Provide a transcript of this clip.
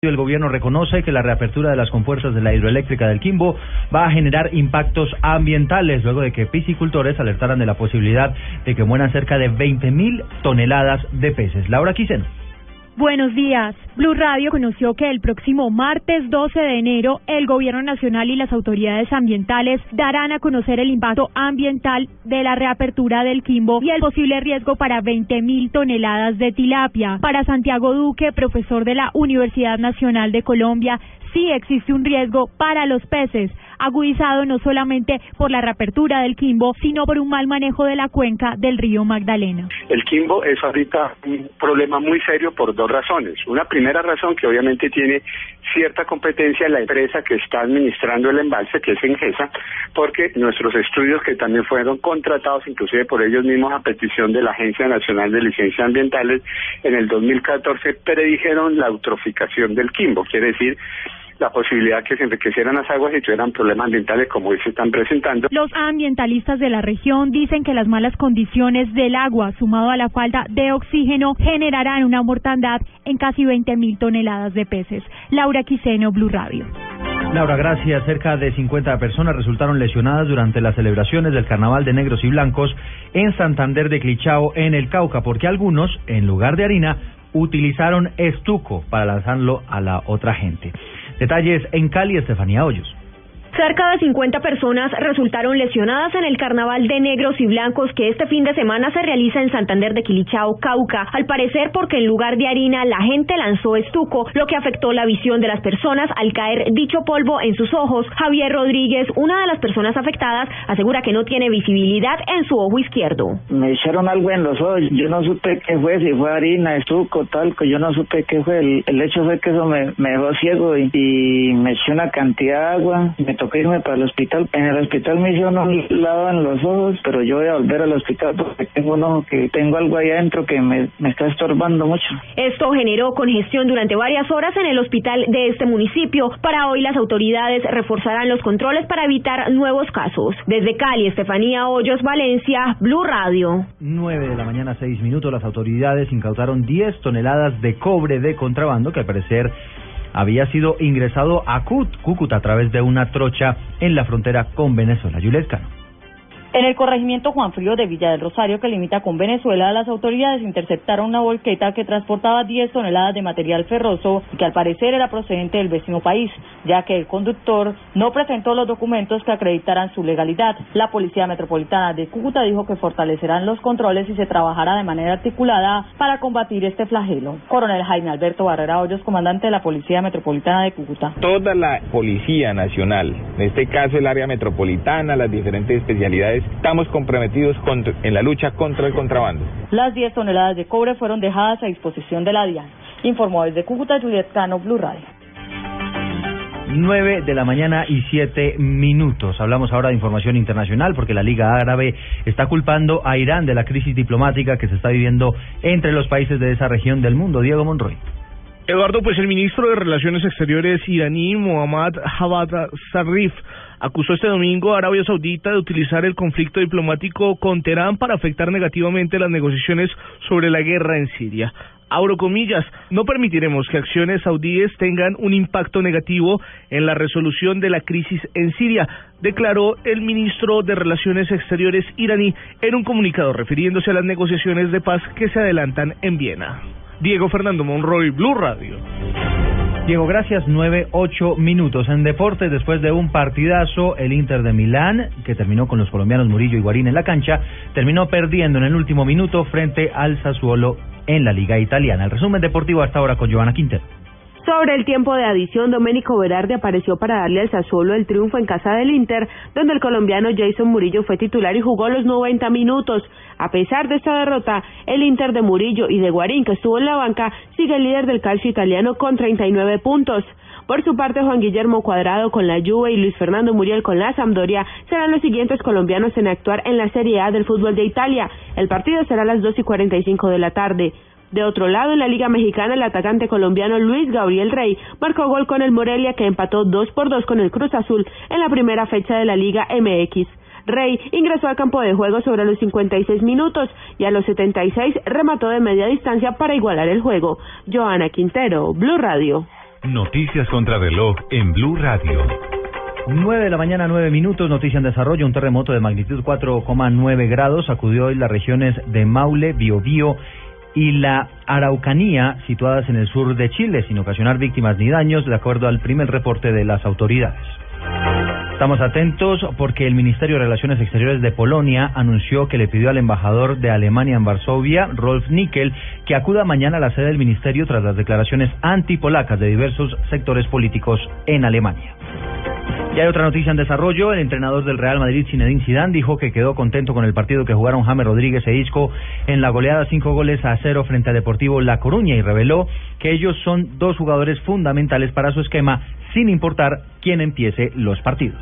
El gobierno reconoce que la reapertura de las compuertas de la hidroeléctrica del Quimbo va a generar impactos ambientales luego de que piscicultores alertaran de la posibilidad de que mueran cerca de 20 mil toneladas de peces. Laura Quiseno. Buenos días. Blue Radio conoció que el próximo martes 12 de enero el Gobierno Nacional y las autoridades ambientales darán a conocer el impacto ambiental de la reapertura del Quimbo y el posible riesgo para 20 mil toneladas de tilapia. Para Santiago Duque, profesor de la Universidad Nacional de Colombia, sí existe un riesgo para los peces, agudizado no solamente por la reapertura del Quimbo, sino por un mal manejo de la cuenca del río Magdalena. El Quimbo es ahorita un problema muy serio por dos razones. Una primera razón que obviamente tiene cierta competencia en la empresa que está administrando el embalse, que es Engesa, porque nuestros estudios que también fueron contratados inclusive por ellos mismos a petición de la Agencia Nacional de Licencias Ambientales en el 2014 predijeron la eutroficación del Quimbo, quiere decir la posibilidad que se enriquecieran las aguas y tuvieran problemas ambientales como hoy se están presentando. Los ambientalistas de la región dicen que las malas condiciones del agua, sumado a la falta de oxígeno, generarán una mortandad en casi 20 mil toneladas de peces. Laura Quiseno, Blue Radio. Laura, gracias. Cerca de 50 personas resultaron lesionadas durante las celebraciones del Carnaval de Negros y Blancos en Santander de Clichao, en el Cauca, porque algunos, en lugar de harina, utilizaron estuco para lanzarlo a la otra gente. Detalles en Cali, Estefanía Hoyos. Cerca de 50 personas resultaron lesionadas en el carnaval de negros y blancos que este fin de semana se realiza en Santander de Quilichao, Cauca, al parecer porque en lugar de harina la gente lanzó estuco, lo que afectó la visión de las personas al caer dicho polvo en sus ojos. Javier Rodríguez, una de las personas afectadas, asegura que no tiene visibilidad en su ojo izquierdo. Me echaron algo en los ojos, yo no supe qué fue, si fue harina, estuco, talco, yo no supe qué fue. El, hecho fue que eso me, dejó ciego y, me eché una cantidad de agua, me tocó irme para el hospital. En el hospital me hicieron un lavado en los ojos, pero yo voy a volver al hospital porque tengo un ojo que tengo algo ahí adentro que me, me está estorbando mucho. Esto generó congestión durante varias horas en el hospital de este municipio. Para hoy las autoridades reforzarán los controles para evitar nuevos casos. Desde Cali, Estefanía Hoyos, Valencia, Blue Radio. 9 de la mañana, 6 minutos, las autoridades incautaron 10 toneladas de cobre de contrabando que al parecer había sido ingresado a Cúcuta a través de una trocha en la frontera con Venezuela. Yulescano. En el corregimiento Juan Frío de Villa del Rosario, que limita con Venezuela, las autoridades interceptaron una volqueta que transportaba 10 toneladas de material ferroso y que al parecer era procedente del vecino país, ya que el conductor no presentó los documentos que acreditaran su legalidad. La Policía Metropolitana de Cúcuta dijo que fortalecerán los controles y se trabajará de manera articulada para combatir este flagelo. Coronel Jaime Alberto Barrera Hoyos, comandante de la Policía Metropolitana de Cúcuta. Toda la Policía Nacional, en este caso el área metropolitana, las diferentes especialidades, estamos comprometidos en la lucha contra el contrabando. Las 10 toneladas de cobre fueron dejadas a disposición de la DIAN. Informó desde Cúcuta Juliet Cano, Blue Radio. 9 de la mañana y 7 minutos. Hablamos ahora de información internacional porque la Liga Árabe está culpando a Irán de la crisis diplomática que se está viviendo entre los países de esa región del mundo. Diego Monroy. Eduardo, pues el ministro de Relaciones Exteriores iraní, Mohammad Javad Zarif, acusó este domingo a Arabia Saudita de utilizar el conflicto diplomático con Teherán para afectar negativamente las negociaciones sobre la guerra en Siria. Abro comillas, no permitiremos que acciones saudíes tengan un impacto negativo en la resolución de la crisis en Siria, declaró el ministro de Relaciones Exteriores iraní en un comunicado refiriéndose a las negociaciones de paz que se adelantan en Viena. Diego Fernando Monroy, Blue Radio. Diego, gracias. Nueve, ocho minutos. En deportes, después de un partidazo, el Inter de Milán, que terminó con los colombianos Murillo y Guarín en la cancha, terminó perdiendo en el último minuto frente al Sassuolo en la Liga Italiana. El resumen deportivo hasta ahora con Giovanna Quintero. Sobre el tiempo de adición, Domenico Berardi apareció para darle al Sassuolo el triunfo en casa del Inter, donde el colombiano Jason Murillo fue titular y jugó los 90 minutos. A pesar de esta derrota, el Inter de Murillo y de Guarín, que estuvo en la banca, sigue líder del calcio italiano con 39 puntos. Por su parte, Juan Guillermo Cuadrado con la Juve y Luis Fernando Muriel con la Sampdoria serán los siguientes colombianos en actuar en la Serie A del fútbol de Italia. El partido será a las 2 y 45 de la tarde. De otro lado, en la Liga Mexicana, el atacante colombiano Luis Gabriel Rey marcó gol con el Morelia que empató 2 por 2 con el Cruz Azul en la primera fecha de la Liga MX. Rey ingresó al campo de juego sobre los 56 minutos y a los 76 remató de media distancia para igualar el juego. Joana Quintero, Blue Radio. Noticias contra reloj en Blue Radio. 9 de la mañana, 9 minutos, noticia en desarrollo. Un terremoto de magnitud 4,9 grados sacudió hoy las regiones de Maule, Biobío y la Araucanía, situadas en el sur de Chile, sin ocasionar víctimas ni daños, de acuerdo al primer reporte de las autoridades. Estamos atentos porque el Ministerio de Relaciones Exteriores de Polonia anunció que le pidió al embajador de Alemania en Varsovia, Rolf Nickel, que acuda mañana a la sede del ministerio tras las declaraciones antipolacas de diversos sectores políticos en Alemania. Y hay otra noticia en desarrollo. El entrenador del Real Madrid, Zinedine Zidane, dijo que quedó contento con el partido que jugaron James Rodríguez e Isco en la goleada cinco goles a cero frente a Deportivo La Coruña y reveló que ellos son dos jugadores fundamentales para su esquema, sin importar quién empiece los partidos.